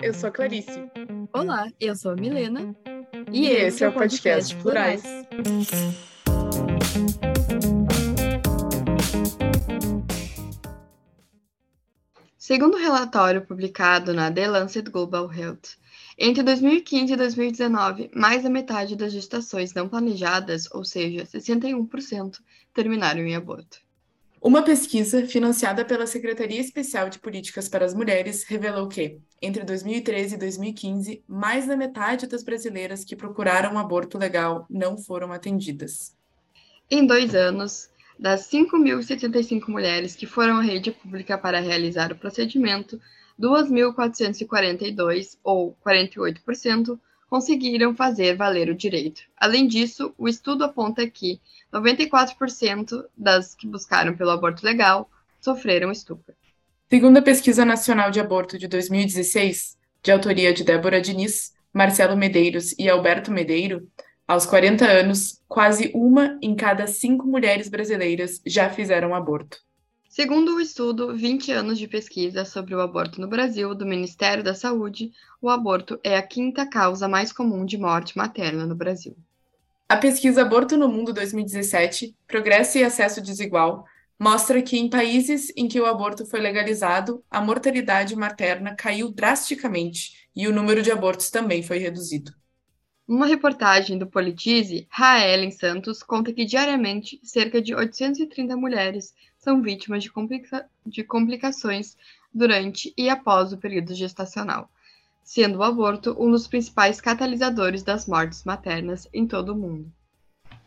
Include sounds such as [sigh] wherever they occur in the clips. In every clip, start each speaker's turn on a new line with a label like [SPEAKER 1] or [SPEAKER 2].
[SPEAKER 1] eu sou a Clarice.
[SPEAKER 2] Olá, eu sou a Milena.
[SPEAKER 1] E, e esse, é o podcast, podcast Plurais.
[SPEAKER 3] Segundo o relatório publicado na The Lancet Global Health, entre 2015 e 2019, mais da metade das gestações não planejadas, ou seja, 61%, terminaram em aborto.
[SPEAKER 1] Uma pesquisa financiada pela Secretaria Especial de Políticas para as Mulheres revelou que, entre 2013 e 2015, mais da metade das brasileiras que procuraram um aborto legal não foram atendidas.
[SPEAKER 3] Em dois anos, das 5.075 mulheres que foram à rede pública para realizar o procedimento, 2.442, ou 48%, conseguiram fazer valer o direito. Além disso, o estudo aponta que 94% das que buscaram pelo aborto legal sofreram estupro.
[SPEAKER 1] Segundo a Pesquisa Nacional de Aborto de 2016, de autoria de Débora Diniz, Marcelo Medeiros e Alberto Medeiro, aos 40 anos, quase uma em cada cinco mulheres brasileiras já fizeram aborto.
[SPEAKER 3] Segundo o estudo 20 anos de pesquisa sobre o aborto no Brasil do Ministério da Saúde, o aborto é a quinta causa mais comum de morte materna no Brasil.
[SPEAKER 1] A pesquisa Aborto no Mundo 2017, Progresso e Acesso Desigual, mostra que em países em que o aborto foi legalizado, a mortalidade materna caiu drasticamente e o número de abortos também foi reduzido.
[SPEAKER 3] Uma reportagem do Politize, Raelen Santos conta que diariamente cerca de 830 mulheres são vítimas de, complica de complicações durante e após o período gestacional sendo o aborto um dos principais catalisadores das mortes maternas em todo o mundo.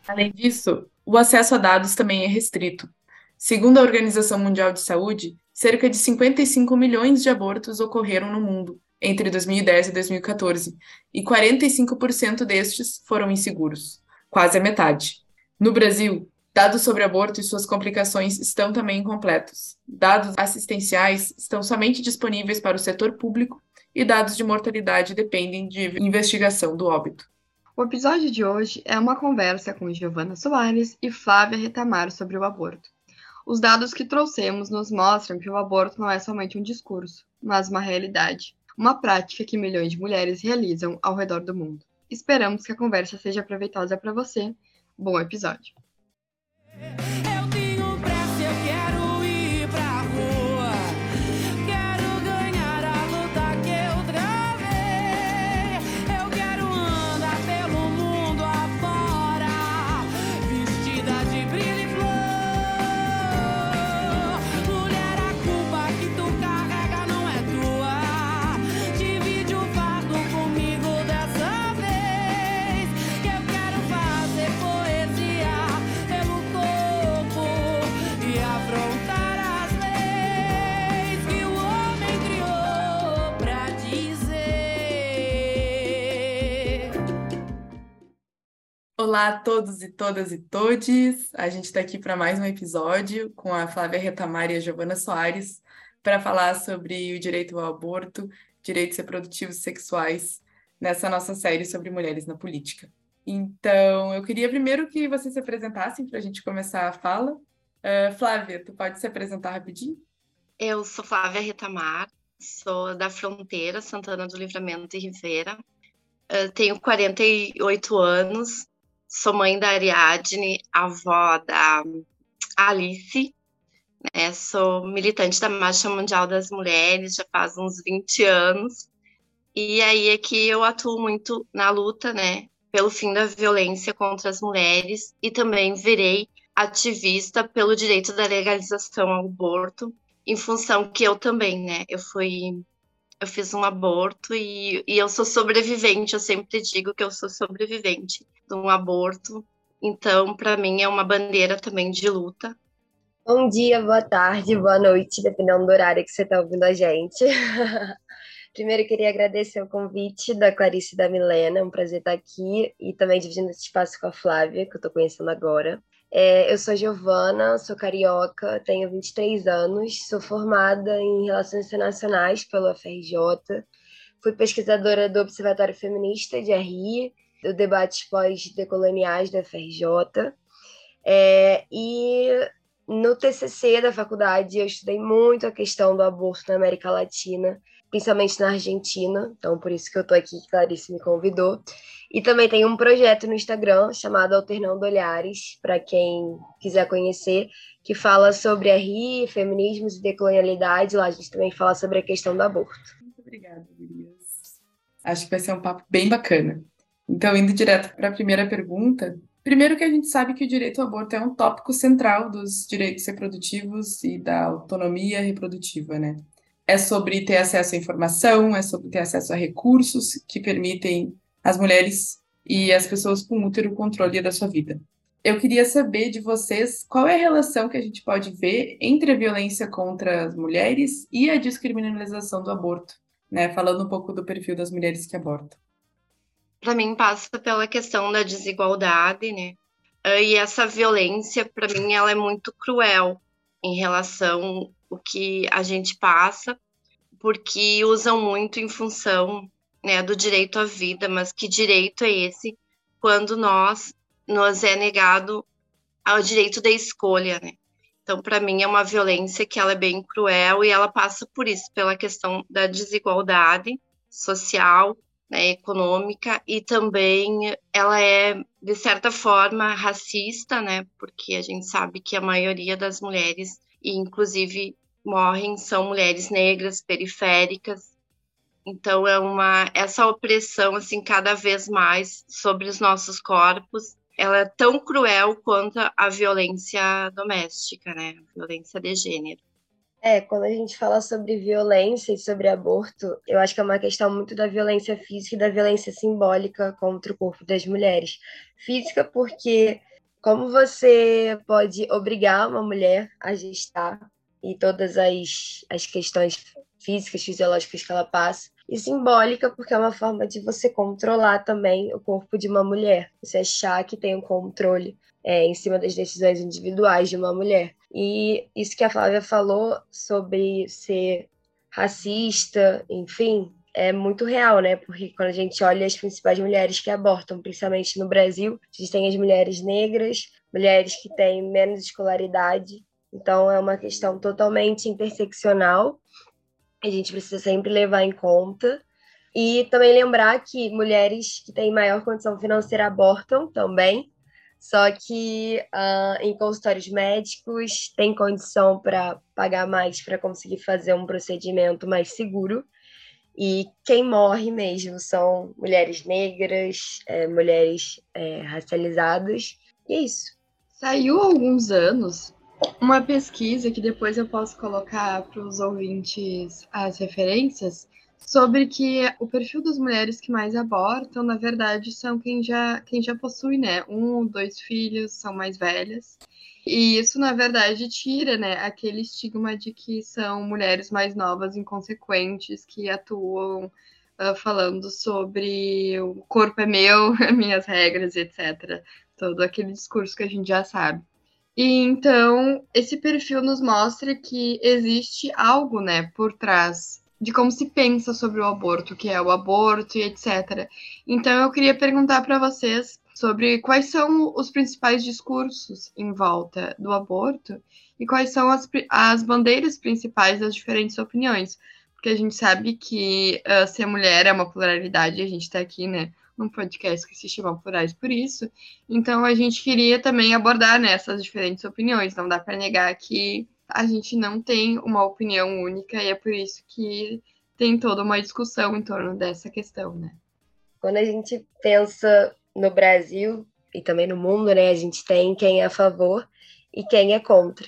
[SPEAKER 1] Além disso, o acesso a dados também é restrito. Segundo a Organização Mundial de Saúde, cerca de 55 milhões de abortos ocorreram no mundo entre 2010 e 2014, e 45% destes foram inseguros, quase a metade. No Brasil, dados sobre aborto e suas complicações estão também incompletos. Dados assistenciais estão somente disponíveis para o setor público e dados de mortalidade dependem de investigação do óbito.
[SPEAKER 3] O episódio de hoje é uma conversa com Giovana Soares e Flávia Retamar sobre o aborto. Os dados que trouxemos nos mostram que o aborto não é somente um discurso, mas uma realidade, uma prática que milhões de mulheres realizam ao redor do mundo. Esperamos que a conversa seja proveitosa para você. Bom episódio! Yeah. Olá a todos e todas e todes. A gente está aqui para mais um episódio com a Flávia Retamar e a Giovana Soares para falar sobre o direito ao aborto, direitos reprodutivos sexuais nessa nossa série sobre mulheres na política. Então, eu queria primeiro que vocês se apresentassem para a gente começar a fala. Uh, Flávia, tu pode se apresentar rapidinho?
[SPEAKER 4] Eu sou Flávia Retamar, sou da Fronteira, Santana do Livramento e Rivera. Uh, tenho 48 anos, Sou mãe da Ariadne, avó da Alice, né? Sou militante da Marcha Mundial das Mulheres já faz uns 20 anos. E aí é que eu atuo muito na luta, né, pelo fim da violência contra as mulheres e também virei ativista pelo direito da legalização ao aborto, em função que eu também, né, eu fui eu fiz um aborto e, e eu sou sobrevivente. Eu sempre digo que eu sou sobrevivente de um aborto. Então, para mim, é uma bandeira também de luta.
[SPEAKER 5] Bom dia, boa tarde, boa noite, dependendo do horário que você está ouvindo a gente. [laughs] Primeiro, queria agradecer o convite da Clarice e da Milena. É um prazer estar aqui e também dividindo esse espaço com a Flávia, que eu estou conhecendo agora. É, eu sou Giovana, sou carioca, tenho 23 anos, sou formada em Relações Internacionais pelo FRJ, fui pesquisadora do Observatório Feminista de RI, do Debates Pós-Decoloniais da FRJ, é, e no TCC da faculdade, eu estudei muito a questão do aborto na América Latina, principalmente na Argentina, então por isso que eu estou aqui, que Clarice me convidou. E também tem um projeto no Instagram chamado Alternando Olhares, para quem quiser conhecer, que fala sobre RI, feminismos e decolonialidade. Lá a gente também fala sobre a questão do aborto.
[SPEAKER 1] Muito obrigada, Gurias. Acho que vai ser um papo bem bacana. Então, indo direto para a primeira pergunta, primeiro que a gente sabe que o direito ao aborto é um tópico central dos direitos reprodutivos e da autonomia reprodutiva, né? É sobre ter acesso à informação, é sobre ter acesso a recursos que permitem às mulheres e às pessoas com útero o controle da sua vida. Eu queria saber de vocês qual é a relação que a gente pode ver entre a violência contra as mulheres e a descriminalização do aborto, né? Falando um pouco do perfil das mulheres que abortam
[SPEAKER 4] para mim passa pela questão da desigualdade, né? Ah, e essa violência, para mim, ela é muito cruel em relação ao que a gente passa, porque usam muito em função né, do direito à vida, mas que direito é esse quando nós nos é negado ao direito da escolha, né? Então, para mim, é uma violência que ela é bem cruel e ela passa por isso, pela questão da desigualdade social né, econômica e também ela é de certa forma racista, né, porque a gente sabe que a maioria das mulheres e inclusive morrem são mulheres negras periféricas. Então é uma essa opressão assim cada vez mais sobre os nossos corpos, ela é tão cruel quanto a violência doméstica, né, a violência de gênero.
[SPEAKER 5] É, quando a gente fala sobre violência e sobre aborto, eu acho que é uma questão muito da violência física e da violência simbólica contra o corpo das mulheres. Física, porque como você pode obrigar uma mulher a gestar e todas as, as questões físicas, fisiológicas que ela passa, e simbólica, porque é uma forma de você controlar também o corpo de uma mulher, você achar que tem um controle é, em cima das decisões individuais de uma mulher. E isso que a Flávia falou sobre ser racista, enfim, é muito real, né? Porque quando a gente olha as principais mulheres que abortam, principalmente no Brasil, existem as mulheres negras, mulheres que têm menos escolaridade. Então é uma questão totalmente interseccional. A gente precisa sempre levar em conta. E também lembrar que mulheres que têm maior condição financeira abortam também, só que uh, em consultórios médicos tem condição para pagar mais para conseguir fazer um procedimento mais seguro. E quem morre mesmo são mulheres negras, é, mulheres é, racializadas. E é isso.
[SPEAKER 2] Saiu há alguns anos uma pesquisa que depois eu posso colocar para os ouvintes as referências, sobre que o perfil das mulheres que mais abortam, na verdade, são quem já, quem já possui, né, um ou dois filhos, são mais velhas. E isso, na verdade, tira, né, aquele estigma de que são mulheres mais novas, inconsequentes, que atuam uh, falando sobre o corpo é meu, [laughs] minhas regras, etc. Todo aquele discurso que a gente já sabe. E então, esse perfil nos mostra que existe algo, né, por trás de como se pensa sobre o aborto, que é o aborto e etc. Então eu queria perguntar para vocês sobre quais são os principais discursos em volta do aborto e quais são as, as bandeiras principais das diferentes opiniões. Porque a gente sabe que uh, ser mulher é uma pluralidade, a gente está aqui, né, num podcast que se chama Plurais por isso. Então a gente queria também abordar né, diferentes opiniões. Não dá para negar que a gente não tem uma opinião única e é por isso que tem toda uma discussão em torno dessa questão, né?
[SPEAKER 5] Quando a gente pensa no Brasil e também no mundo, né, a gente tem quem é a favor e quem é contra.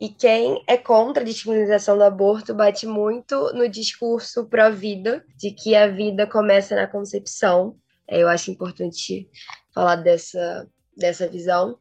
[SPEAKER 5] E quem é contra a descriminalização do aborto bate muito no discurso pró-vida, de que a vida começa na concepção. É, eu acho importante falar dessa, dessa visão.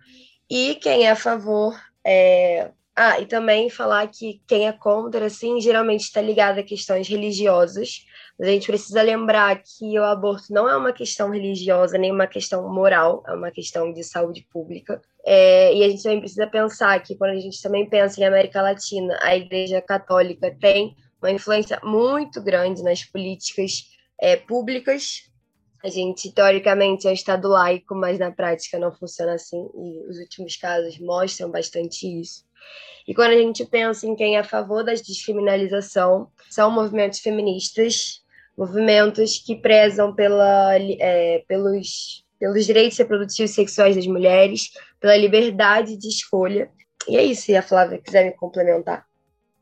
[SPEAKER 5] E quem é a favor é, ah, e também falar que quem é contra, assim, geralmente está ligado a questões religiosas, mas a gente precisa lembrar que o aborto não é uma questão religiosa, nem uma questão moral, é uma questão de saúde pública. É, e a gente também precisa pensar que, quando a gente também pensa em América Latina, a Igreja Católica tem uma influência muito grande nas políticas é, públicas. A gente, teoricamente, é um Estado laico, mas na prática não funciona assim, e os últimos casos mostram bastante isso. E quando a gente pensa em quem é a favor da descriminalização, são movimentos feministas, movimentos que prezam pela, é, pelos, pelos direitos reprodutivos e sexuais das mulheres, pela liberdade de escolha. E é isso, se a Flávia quiser me complementar.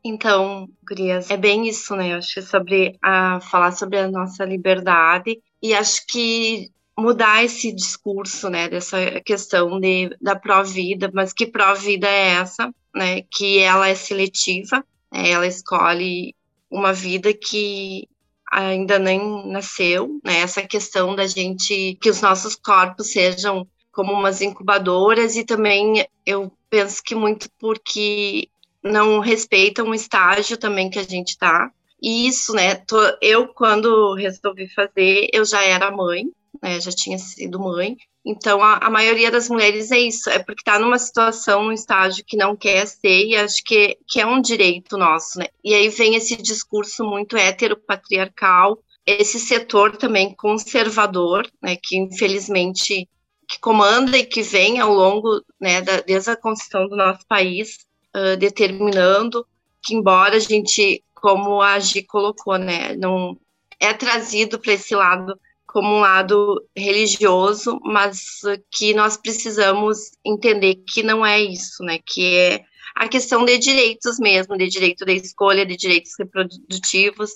[SPEAKER 4] Então, Gurias, é bem isso, né? Eu acho que é sobre a, falar sobre a nossa liberdade e acho que mudar esse discurso, né, dessa questão de, da pró-vida, mas que pró-vida é essa, né, que ela é seletiva, né, ela escolhe uma vida que ainda nem nasceu, né, essa questão da gente, que os nossos corpos sejam como umas incubadoras e também eu penso que muito porque não respeitam o estágio também que a gente está, e isso, né, tô, eu quando resolvi fazer, eu já era mãe, né, já tinha sido mãe. Então, a, a maioria das mulheres é isso, é porque está numa situação, num estágio que não quer ser, e acho que, que é um direito nosso, né? E aí vem esse discurso muito heteropatriarcal, esse setor também conservador, né, que infelizmente que comanda e que vem ao longo, né, da, desde a construção do nosso país, uh, determinando que embora a gente, como a Gi colocou, né, não é trazido para esse lado como um lado religioso, mas que nós precisamos entender que não é isso, né? Que é a questão de direitos mesmo, de direito da escolha, de direitos reprodutivos,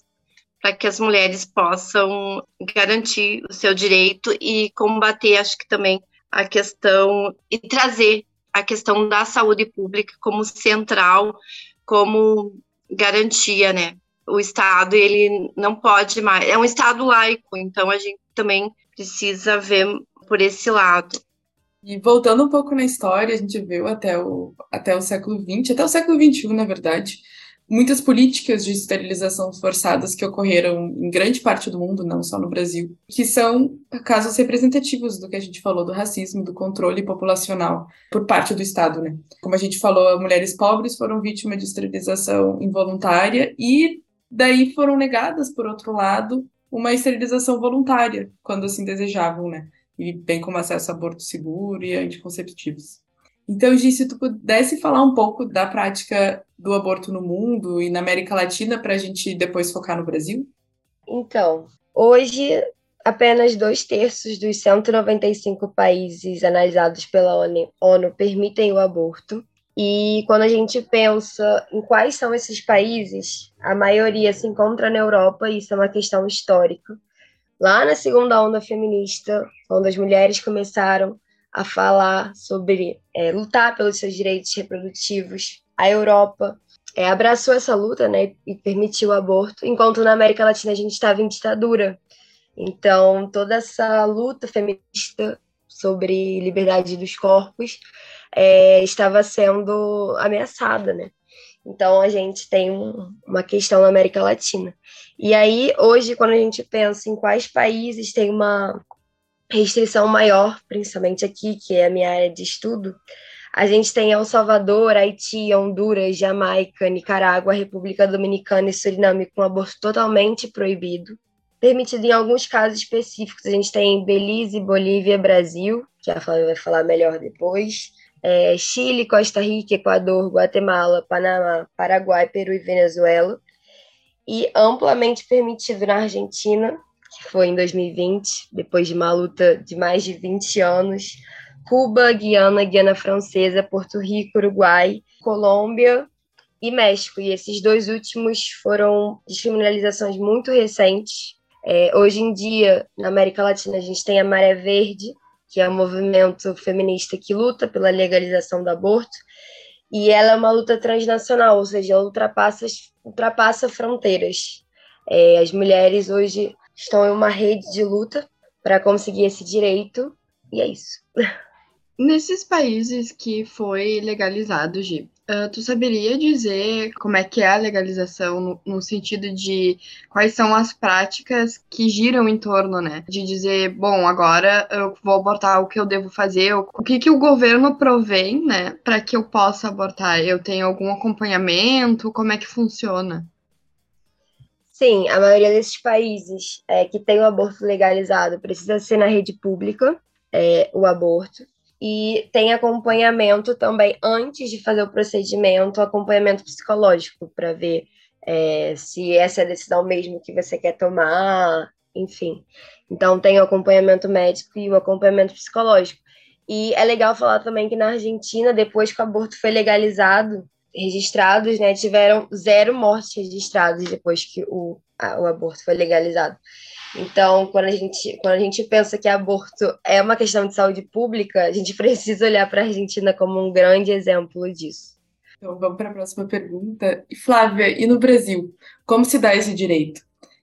[SPEAKER 4] para que as mulheres possam garantir o seu direito e combater, acho que também a questão e trazer a questão da saúde pública como central, como garantia, né? O Estado ele não pode mais, é um Estado laico, então a gente também precisa ver por esse lado.
[SPEAKER 1] E voltando um pouco na história, a gente viu até o, até o século XX, até o século XXI, na verdade, muitas políticas de esterilização forçadas que ocorreram em grande parte do mundo, não só no Brasil, que são casos representativos do que a gente falou do racismo, do controle populacional por parte do Estado, né? Como a gente falou, mulheres pobres foram vítimas de esterilização involuntária e daí foram negadas, por outro lado, uma esterilização voluntária, quando assim desejavam, né? E bem como acesso a aborto seguro e anticonceptivos. Então, Gi, se tu pudesse falar um pouco da prática do aborto no mundo e na América Latina, para a gente depois focar no Brasil?
[SPEAKER 5] Então, hoje, apenas dois terços dos 195 países analisados pela ONU, permitem o aborto. E quando a gente pensa em quais são esses países, a maioria se encontra na Europa, e isso é uma questão histórica. Lá na segunda onda feminista, quando as mulheres começaram a falar sobre é, lutar pelos seus direitos reprodutivos, a Europa é, abraçou essa luta né, e permitiu o aborto, enquanto na América Latina a gente estava em ditadura. Então, toda essa luta feminista sobre liberdade dos corpos é, estava sendo ameaçada, né? Então a gente tem um, uma questão na América Latina. E aí, hoje, quando a gente pensa em quais países tem uma restrição maior, principalmente aqui, que é a minha área de estudo, a gente tem El Salvador, Haiti, Honduras, Jamaica, Nicarágua, República Dominicana e Suriname com aborto totalmente proibido. Permitido em alguns casos específicos, a gente tem Belize, Bolívia, Brasil, que a Flávia vai falar melhor depois é, Chile, Costa Rica, Equador, Guatemala, Panamá, Paraguai, Peru e Venezuela, e amplamente permitido na Argentina, que foi em 2020, depois de uma luta de mais de 20 anos, Cuba, Guiana, Guiana Francesa, Porto Rico, Uruguai, Colômbia e México. E esses dois últimos foram descriminalizações muito recentes. É, hoje em dia, na América Latina, a gente tem a Maré Verde, que é um movimento feminista que luta pela legalização do aborto, e ela é uma luta transnacional, ou seja, ela ultrapassa, ultrapassa fronteiras. É, as mulheres hoje estão em uma rede de luta para conseguir esse direito, e é isso.
[SPEAKER 2] Nesses países que foi legalizado, Gi, Uh, tu saberia dizer como é que é a legalização no, no, sentido de quais são as práticas que giram em torno, né? De dizer, bom, agora eu vou abortar o que eu devo fazer, o que que o governo provém, né, para que eu possa abortar? Eu tenho algum acompanhamento? Como é que funciona?
[SPEAKER 5] Sim, a maioria desses países é, que tem o aborto legalizado precisa ser na rede pública, é, o aborto. e tem acompanhamento também antes de fazer o procedimento, acompanhamento psicológico para ver é, se essa é a decisão mesmo que você quer tomar, enfim. Então tem o acompanhamento médico e o acompanhamento psicológico. E é legal falar também que na Argentina, depois que o aborto foi legalizado, registrados, né, tiveram zero mortes registradas depois que o, a, o aborto foi legalizado. Então, quando a, gente, quando a gente pensa que aborto é uma questão de saúde pública, a gente [laughs] precisa olhar para a Argentina como um grande exemplo disso.
[SPEAKER 1] Então, vamos para a próxima pergunta. Flávia, e no Brasil, como se dá esse direito?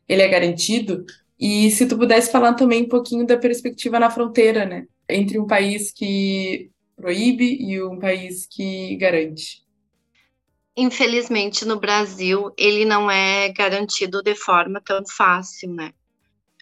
[SPEAKER 1] Ele é garantido? E se tu pudesse falar também um pouquinho da perspectiva na fronteira, né? Entre um país que proíbe e um país que garante.
[SPEAKER 4] Infelizmente, no Brasil, ele não é garantido de forma tão fácil, né?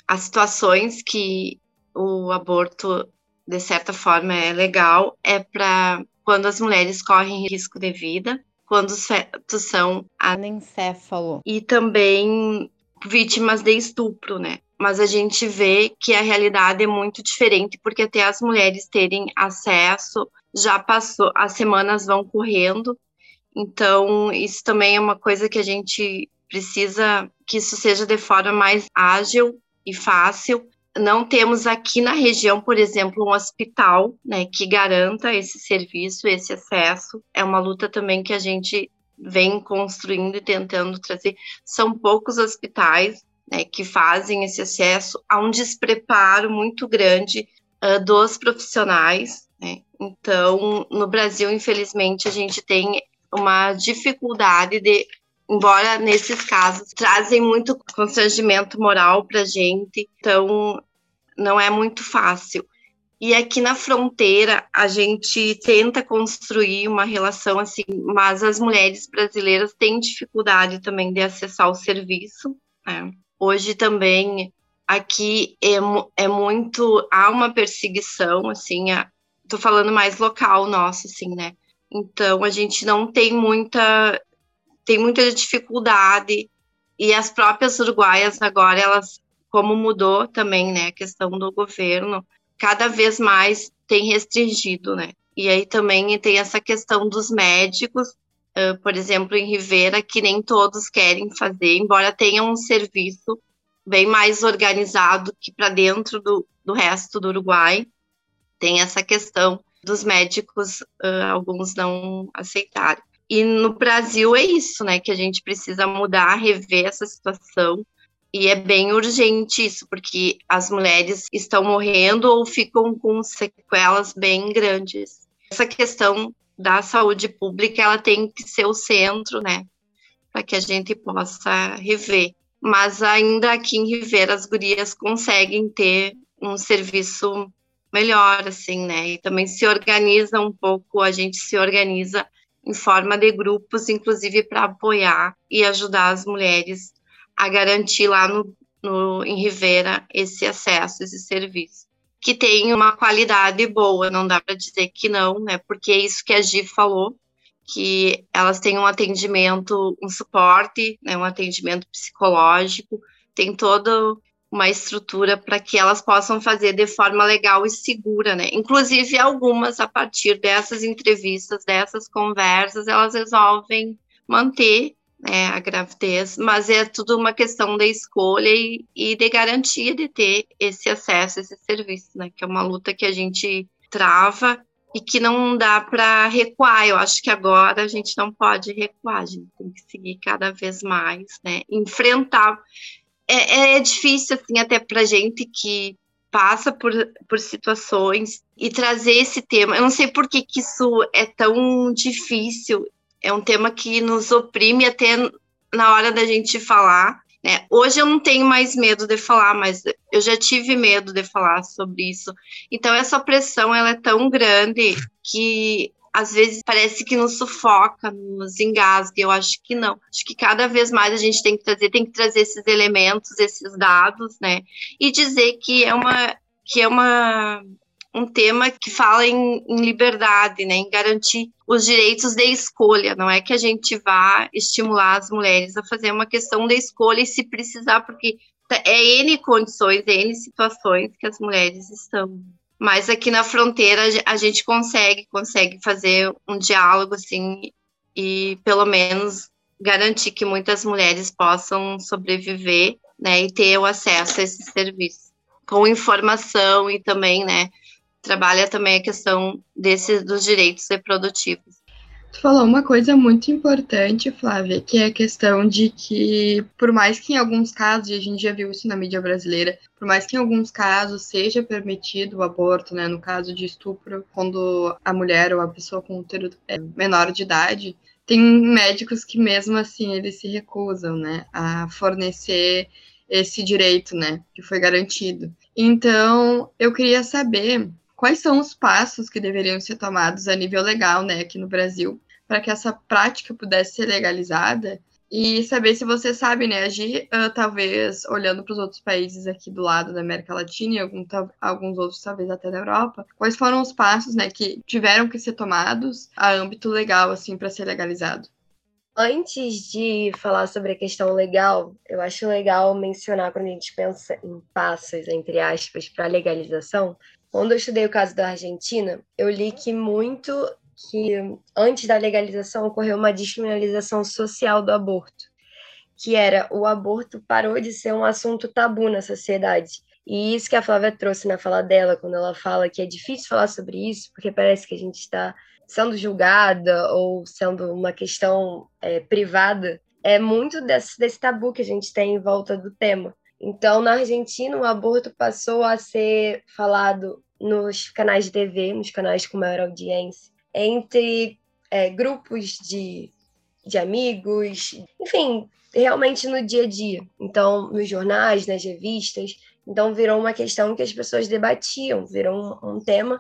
[SPEAKER 4] As situações que o aborto, de certa forma, é legal é para quando as mulheres correm risco de vida, quando os fetos são anencéfalo e também vítimas de estupro, né? Mas a gente vê que a realidade é muito diferente, porque até as mulheres terem acesso, já passou, as semanas vão correndo, então isso também é uma coisa que a gente precisa que isso seja de forma mais ágil e fácil, não temos aqui na região, por exemplo, um hospital né, que garanta esse serviço, esse acesso. É uma luta também que a gente vem construindo e tentando trazer. São poucos hospitais né, que fazem esse acesso. Há um despreparo muito grande uh, dos profissionais. Né? Então, no Brasil, infelizmente, a gente tem uma dificuldade de embora nesses casos trazem muito constrangimento moral para gente, então não é muito fácil. E aqui na fronteira a gente tenta construir uma relação assim, mas as mulheres brasileiras têm dificuldade também de acessar o serviço. Né? Hoje também aqui é, é, muito há uma perseguição assim, estou falando mais local nosso assim, né? Então a gente não tem muita tem muita dificuldade. E as próprias uruguaias agora elas como mudou também né a questão do governo cada vez mais tem restringido né. E aí também tem essa questão dos médicos uh, por exemplo em Rivera que nem todos querem fazer embora tenha um serviço bem mais organizado que para dentro do, do resto do Uruguai. Tem essa questão dos médicos uh, alguns não aceitarem e no Brasil é isso, né? Que a gente precisa mudar, rever essa situação. E é bem urgente isso, porque as mulheres estão morrendo ou ficam com sequelas bem grandes. Essa questão da saúde pública, ela tem que ser o centro, né? Para que a gente possa rever. Mas ainda aqui em Rivera, as gurias conseguem ter um serviço melhor, assim, né? E também se organiza um pouco, a gente se organiza em forma de grupos, inclusive para apoiar e ajudar as mulheres a garantir lá no, no, em Rivera esse acesso, esse serviço. Que tem uma qualidade boa, não dá para dizer que não, né? Porque é isso que a Gi falou, que elas têm um atendimento, um suporte, né, um atendimento psicológico, tem todo uma estrutura para que elas possam fazer de forma legal e segura, né? Inclusive, algumas, a partir dessas entrevistas, dessas conversas, elas resolvem manter né, a gravidez, mas é tudo uma questão de escolha e, e de garantia de ter esse acesso, esse serviço, né? Que é uma luta que a gente trava e que não dá para recuar. Eu acho que agora a gente não pode recuar, a gente tem que seguir cada vez mais, né? Enfrentar é, é difícil, assim, até para gente que passa por, por situações e trazer esse tema. Eu não sei por que, que isso é tão difícil. É um tema que nos oprime até na hora da gente falar. Né? Hoje eu não tenho mais medo de falar, mas eu já tive medo de falar sobre isso. Então essa pressão ela é tão grande que às vezes parece que nos sufoca, nos engasga. Eu acho que não. Acho que cada vez mais a gente tem que trazer, tem que trazer esses elementos, esses dados, né? E dizer que é uma que é uma um tema que fala em, em liberdade, né, em garantir os direitos de escolha. Não é que a gente vá estimular as mulheres a fazer uma questão de escolha e se precisar, porque é N condições, N situações que as mulheres estão Mas aqui na fronteira a gente consegue, consegue fazer um diálogo assim e pelo menos garantir que muitas mulheres possam sobreviver, né, e ter o acesso a esse serviço com informação e também, né, trabalha também a questão desse dos direitos reprodutivos.
[SPEAKER 2] Tu falou uma coisa muito importante, Flávia, que é a questão de que, por mais que em alguns casos, e a gente já viu isso na mídia brasileira, por mais que em alguns casos seja permitido o aborto, né, no caso de estupro, quando a mulher ou a pessoa com útero é menor de idade, tem médicos que mesmo assim eles se recusam, né, a fornecer esse direito, né, que foi garantido. Então, eu queria saber quais são os passos que deveriam ser tomados a nível legal, né, aqui no Brasil, para que essa prática pudesse ser legalizada e saber se você sabe, né, agir, uh, talvez olhando para os outros países aqui do lado da América Latina e algum, alguns outros, talvez até na Europa, quais foram os passos, né, que tiveram que ser tomados a âmbito legal, assim, para ser legalizado?
[SPEAKER 5] Antes de falar sobre a questão legal, eu acho legal mencionar quando a gente pensa em passos, entre aspas, para a legalização, quando eu estudei o caso da Argentina, eu li que muito que antes da legalização ocorreu uma descriminalização social do aborto, que era o aborto parou de ser um assunto tabu na sociedade. E isso que a Flávia trouxe na fala dela, quando ela fala que é difícil falar sobre isso, porque parece que a gente está sendo julgada ou sendo uma questão é, privada, é muito desse, desse tabu que a gente tem em volta do tema. Então, na Argentina, o aborto passou a ser falado nos canais de TV, nos canais com maior audiência, entre é, grupos de, de amigos, enfim, realmente no dia a dia. Então, nos jornais, nas revistas. Então, virou uma questão que as pessoas debatiam, virou um, um tema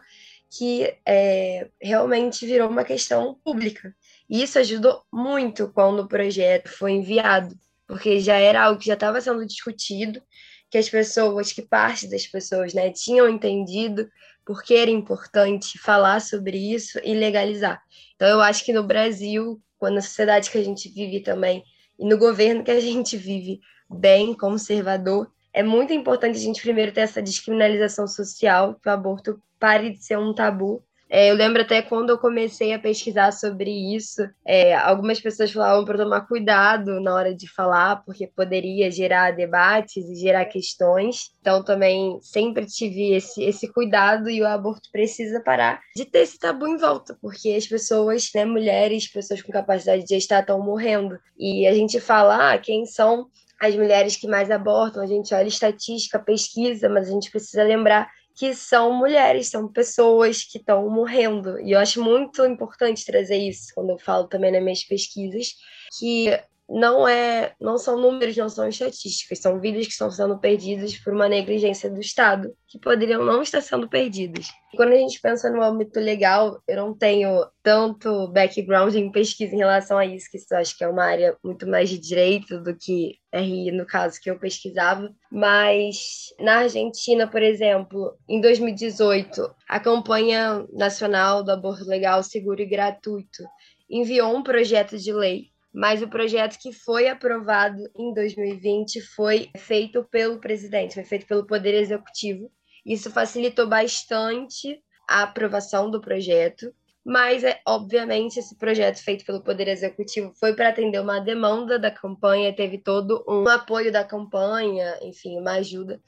[SPEAKER 5] que é, realmente virou uma questão pública. E isso ajudou muito quando o projeto foi enviado porque já era algo que já estava sendo discutido, que as pessoas, que parte das pessoas, né, tinham entendido porque era importante falar sobre isso e legalizar. Então, eu acho que no Brasil, quando a sociedade que a gente vive também, e no governo que a [laughs] gente vive bem conservador, é muito importante a gente primeiro ter essa descriminalização social, que o aborto pare de ser um tabu é, eu lembro até quando eu comecei a pesquisar sobre isso, é, algumas pessoas falavam para tomar cuidado na hora de falar, porque poderia gerar debates e gerar questões. Então, também sempre tive esse, esse cuidado e o aborto precisa parar de ter esse tabu em volta, porque as pessoas, né, mulheres, pessoas com capacidade de gestar estão morrendo. E a gente fala, ah, quem são as mulheres que mais abortam, a gente olha estatística, pesquisa, mas a gente precisa lembrar que são mulheres, são pessoas que estão morrendo. E eu acho muito importante trazer isso quando eu falo também nas minhas pesquisas, que não é, não são números, não são estatísticas, são vidas que estão sendo perdidas por uma negligência do Estado, que poderiam não estar sendo perdidas. Quando a gente pensa no âmbito legal, eu não tenho tanto background em pesquisa em relação a isso, que isso acho que é uma área muito mais de direito do que RI, no caso que eu pesquisava, mas na Argentina, por exemplo, em 2018, a campanha nacional do aborto legal, seguro e gratuito enviou um projeto de lei mas o projeto que foi aprovado em 2020 foi feito pelo presidente, foi feito pelo Poder Executivo. Isso facilitou bastante a aprovação do projeto, mas, é, obviamente, esse projeto feito pelo Poder Executivo foi para atender uma demanda da campanha, teve todo um apoio da campanha, enfim, uma ajuda.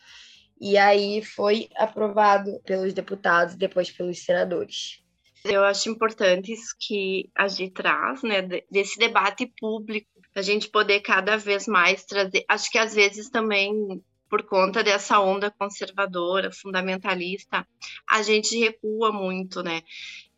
[SPEAKER 5] E aí foi aprovado pelos deputados e depois pelos senadores.
[SPEAKER 4] Eu acho importante isso que a gente traz, né, desse debate público, a gente poder cada vez mais trazer. Acho que às vezes também por conta dessa onda conservadora, fundamentalista, a gente recua muito, né?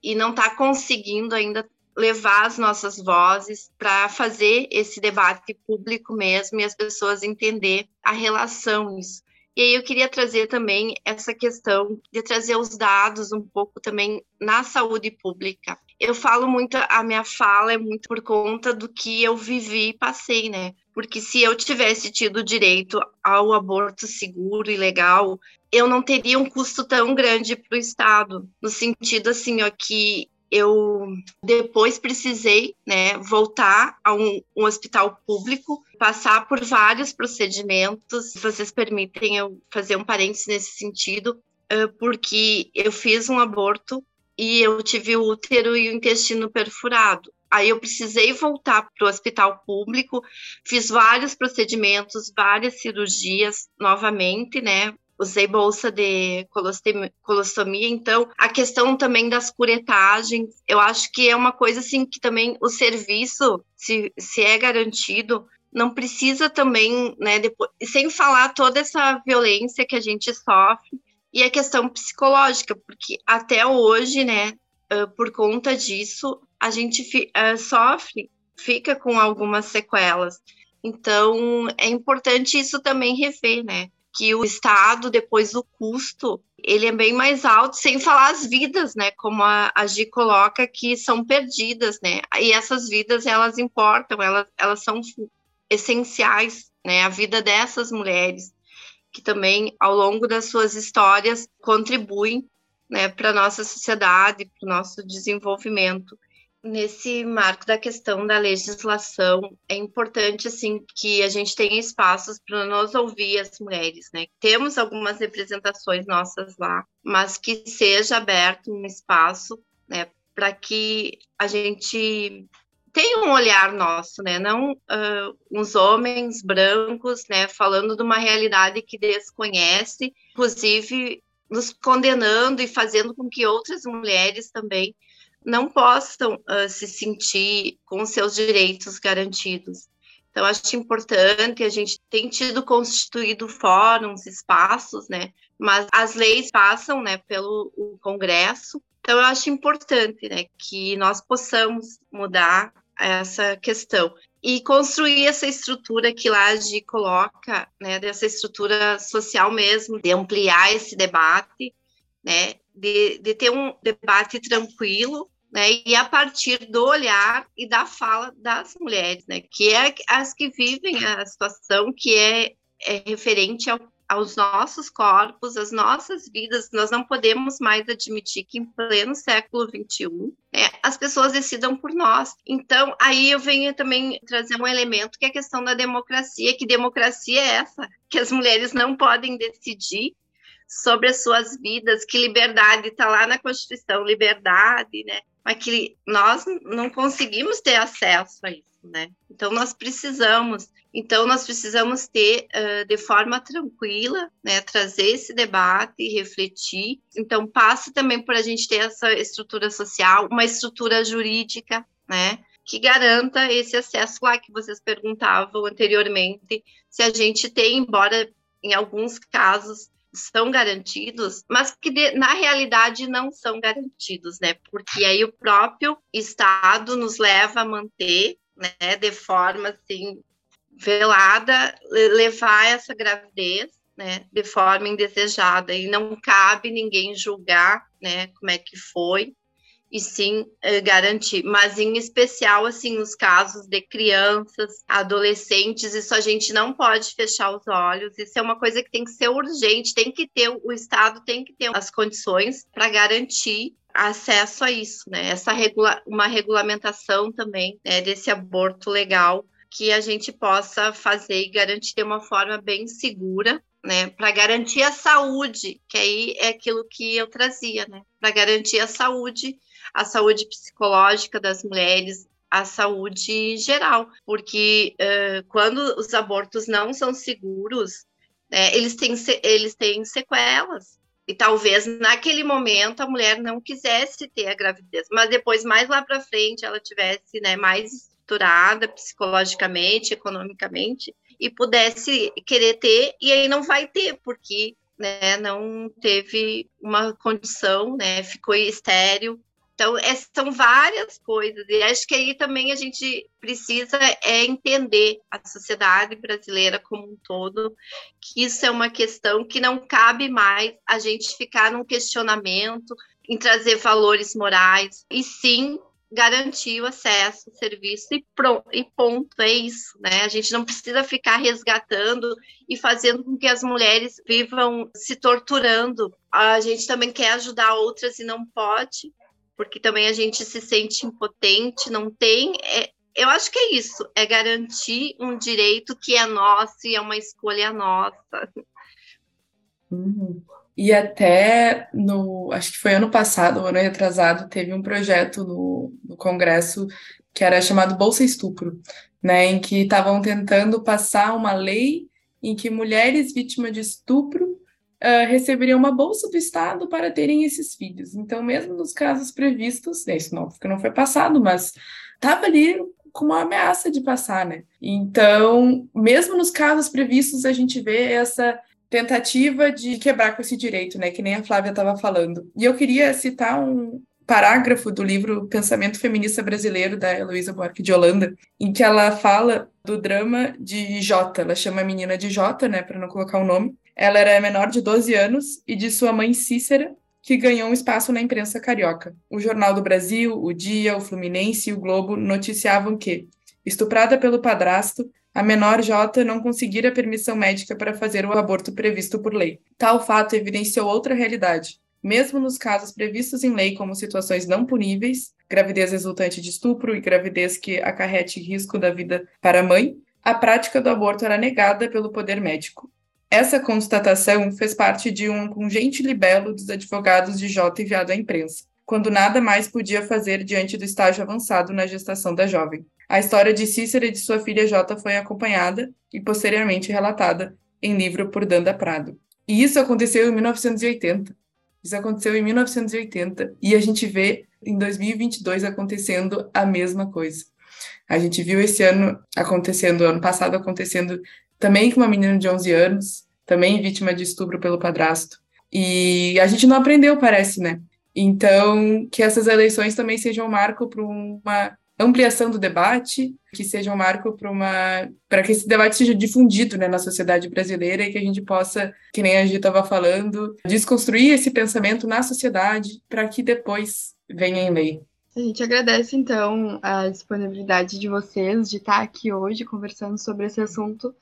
[SPEAKER 4] E não está conseguindo ainda levar as nossas vozes para fazer esse debate público mesmo e as pessoas entender a relação isso. E aí eu queria trazer também essa questão de trazer os dados um pouco também na saúde pública. Eu falo muito, a minha fala é muito por conta do que eu vivi e passei, né? Porque se eu tivesse tido direito ao aborto seguro e legal, eu não teria um custo tão grande para o Estado, no sentido assim, ó, que eu depois precisei né, voltar a um, um, hospital público, passar por vários procedimentos. Se vocês permitem eu fazer um parênteses nesse sentido, porque eu fiz um aborto e eu tive o útero e o intestino perfurado. Aí eu precisei voltar para o hospital público, fiz vários procedimentos, várias cirurgias novamente, né? Usei bolsa de colostomia, então a questão também das curetagens, eu acho que é uma coisa assim que também o serviço, se, se é garantido, não precisa também, né, depois, sem falar toda essa violência que a gente sofre e a questão psicológica, porque até hoje, né, por conta disso, a gente uh, sofre, fica com algumas sequelas. Então, é importante isso também rever, né? Que o Estado, depois o custo, ele é bem mais alto, sem falar as vidas, né? Como a, a Gi coloca, que são perdidas, né? E essas vidas, elas importam, elas, elas são essenciais, né? A vida dessas mulheres, que também, ao longo das suas histórias, contribuem né, para a nossa sociedade, para o nosso desenvolvimento. Nesse marco da questão da legislação, é importante assim que a gente tenha espaços para nos ouvir as mulheres, né? Temos algumas representações nossas lá, mas que seja aberto um espaço, né, para que a gente tenha um olhar nosso, né? Não uh, uns homens brancos, né, falando de uma realidade que desconhece, inclusive nos condenando e fazendo com que outras mulheres também não possam uh, se sentir com seus direitos garantidos. Então, acho importante, a gente tem tido constituído fóruns, espaços, né, mas as leis passam, né, pelo Congresso, então eu acho importante, né, que nós possamos mudar essa questão e construir essa estrutura que Laje coloca, né, dessa estrutura social mesmo, de ampliar esse debate, né, de, de ter um debate tranquilo, né, e a partir do olhar e da fala das mulheres, né, que é as que vivem a situação que é, é referente ao aos nossos corpos, às nossas vidas. Nós não podemos mais admitir que em pleno século XXI é, as pessoas decidam por nós. Então, aí eu venho também trazer um elemento que é a questão da democracia. Que democracia é essa? Que as mulheres não podem decidir sobre as suas vidas, que liberdade está lá na Constituição, liberdade, né? Mas que nós não conseguimos ter acesso a isso né? Então nós precisamos, então nós precisamos ter uh, de forma tranquila, né, trazer esse debate e refletir. Então passa também por a gente ter essa estrutura social, uma estrutura jurídica, né? que garanta esse acesso lá que vocês perguntavam anteriormente, se a gente tem, embora em alguns casos são garantidos, mas que de, na realidade não são garantidos, né? Porque aí o próprio Estado nos leva a manter né, de forma assim velada, levar essa gravidez, né, de forma indesejada e não cabe ninguém julgar, né, como é que foi e sim eh, garantir, mas em especial assim os casos de crianças, adolescentes, isso a gente não pode fechar os olhos, isso é uma coisa que tem que ser urgente, tem que ter o Estado tem que ter as condições para garantir acesso a isso, né? Essa regula uma regulamentação também né, desse aborto legal que a gente possa fazer e garantir de uma forma bem segura, né? Para garantir a saúde, que aí é aquilo que eu trazia, né? Para garantir a saúde, a saúde psicológica das mulheres, a saúde geral, porque uh, quando os abortos não são seguros, né, eles, têm, eles têm sequelas, e talvez naquele momento a mulher não quisesse ter a gravidez, mas depois, mais lá para frente, ela tivesse né, mais estruturada psicologicamente, economicamente, e pudesse querer ter, e aí não vai ter, porque né, não teve uma condição, né, ficou estéreo, então, é, são várias coisas, e acho que aí também a gente precisa é entender a sociedade brasileira como um todo, que isso é uma questão que não cabe mais a gente ficar num questionamento, em trazer valores morais, e sim garantir o acesso ao serviço e, pronto, e ponto, é isso, né? A gente não precisa ficar resgatando e fazendo com que as mulheres vivam se torturando. A gente também quer ajudar outras e não pode, porque também a gente se sente impotente, não tem. É, eu acho que é isso, é garantir um direito que é nosso e é uma escolha nossa.
[SPEAKER 3] Uhum.
[SPEAKER 1] E até no, acho que foi ano passado, ano retrasado, teve um projeto no, no Congresso que era chamado Bolsa Estupro, né, em que estavam tentando passar uma lei em que mulheres vítimas de estupro uh, receberiam uma bolsa do Estado para terem esses filhos. Então, mesmo nos casos previstos, né, isso não, porque não foi passado, mas estava ali com uma ameaça de passar, né? Então, mesmo nos casos previstos, a gente vê essa tentativa de quebrar com esse direito, né? Que nem a Flávia estava falando. E eu queria citar um parágrafo do livro Pensamento Feminista Brasileiro, da Heloísa Buarque de Holanda, em que ela fala do drama de Jota. Ela chama a menina de Jota, né? Para não colocar o nome. Ela era menor de 12 anos e de sua mãe Cícera, que ganhou um espaço na imprensa carioca. O Jornal do Brasil, o Dia, o Fluminense e o Globo noticiavam que, estuprada pelo padrasto, a menor J não conseguira permissão médica para fazer o aborto previsto por lei. Tal fato evidenciou outra realidade. Mesmo nos casos previstos em lei como situações não puníveis, gravidez resultante de estupro e gravidez que acarrete risco da vida para a mãe, a prática do aborto era negada pelo poder médico. Essa constatação fez parte de um pungente libelo dos advogados de J enviado à imprensa, quando nada mais podia fazer diante do estágio avançado na gestação da jovem. A história de Cícera e de sua filha J foi acompanhada e posteriormente relatada em livro por Danda Prado. E isso aconteceu em 1980. Isso aconteceu em 1980 e a gente vê em 2022 acontecendo a mesma coisa. A gente viu esse ano acontecendo, ano passado acontecendo também com uma menina de 11 anos, também vítima de estupro pelo padrasto. E a gente não aprendeu, parece, né? Então, que essas eleições também sejam um marco para uma ampliação do debate, que seja um marco para uma para que esse debate seja difundido né, na sociedade brasileira e que a gente possa, que nem a gente estava falando, desconstruir esse pensamento na sociedade para que depois venha em lei.
[SPEAKER 2] A gente agradece então a disponibilidade de vocês de estar aqui hoje conversando sobre esse assunto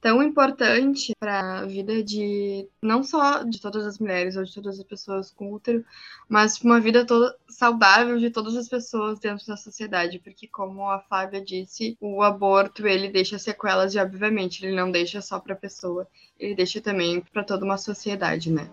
[SPEAKER 2] tão importante para a vida de não só de todas as mulheres ou de todas as pessoas com útero, mas uma vida toda saudável de todas as pessoas dentro da sociedade, porque como a Flávia disse, o aborto ele deixa sequelas e obviamente ele não deixa só para a pessoa, ele deixa também para toda uma sociedade, né?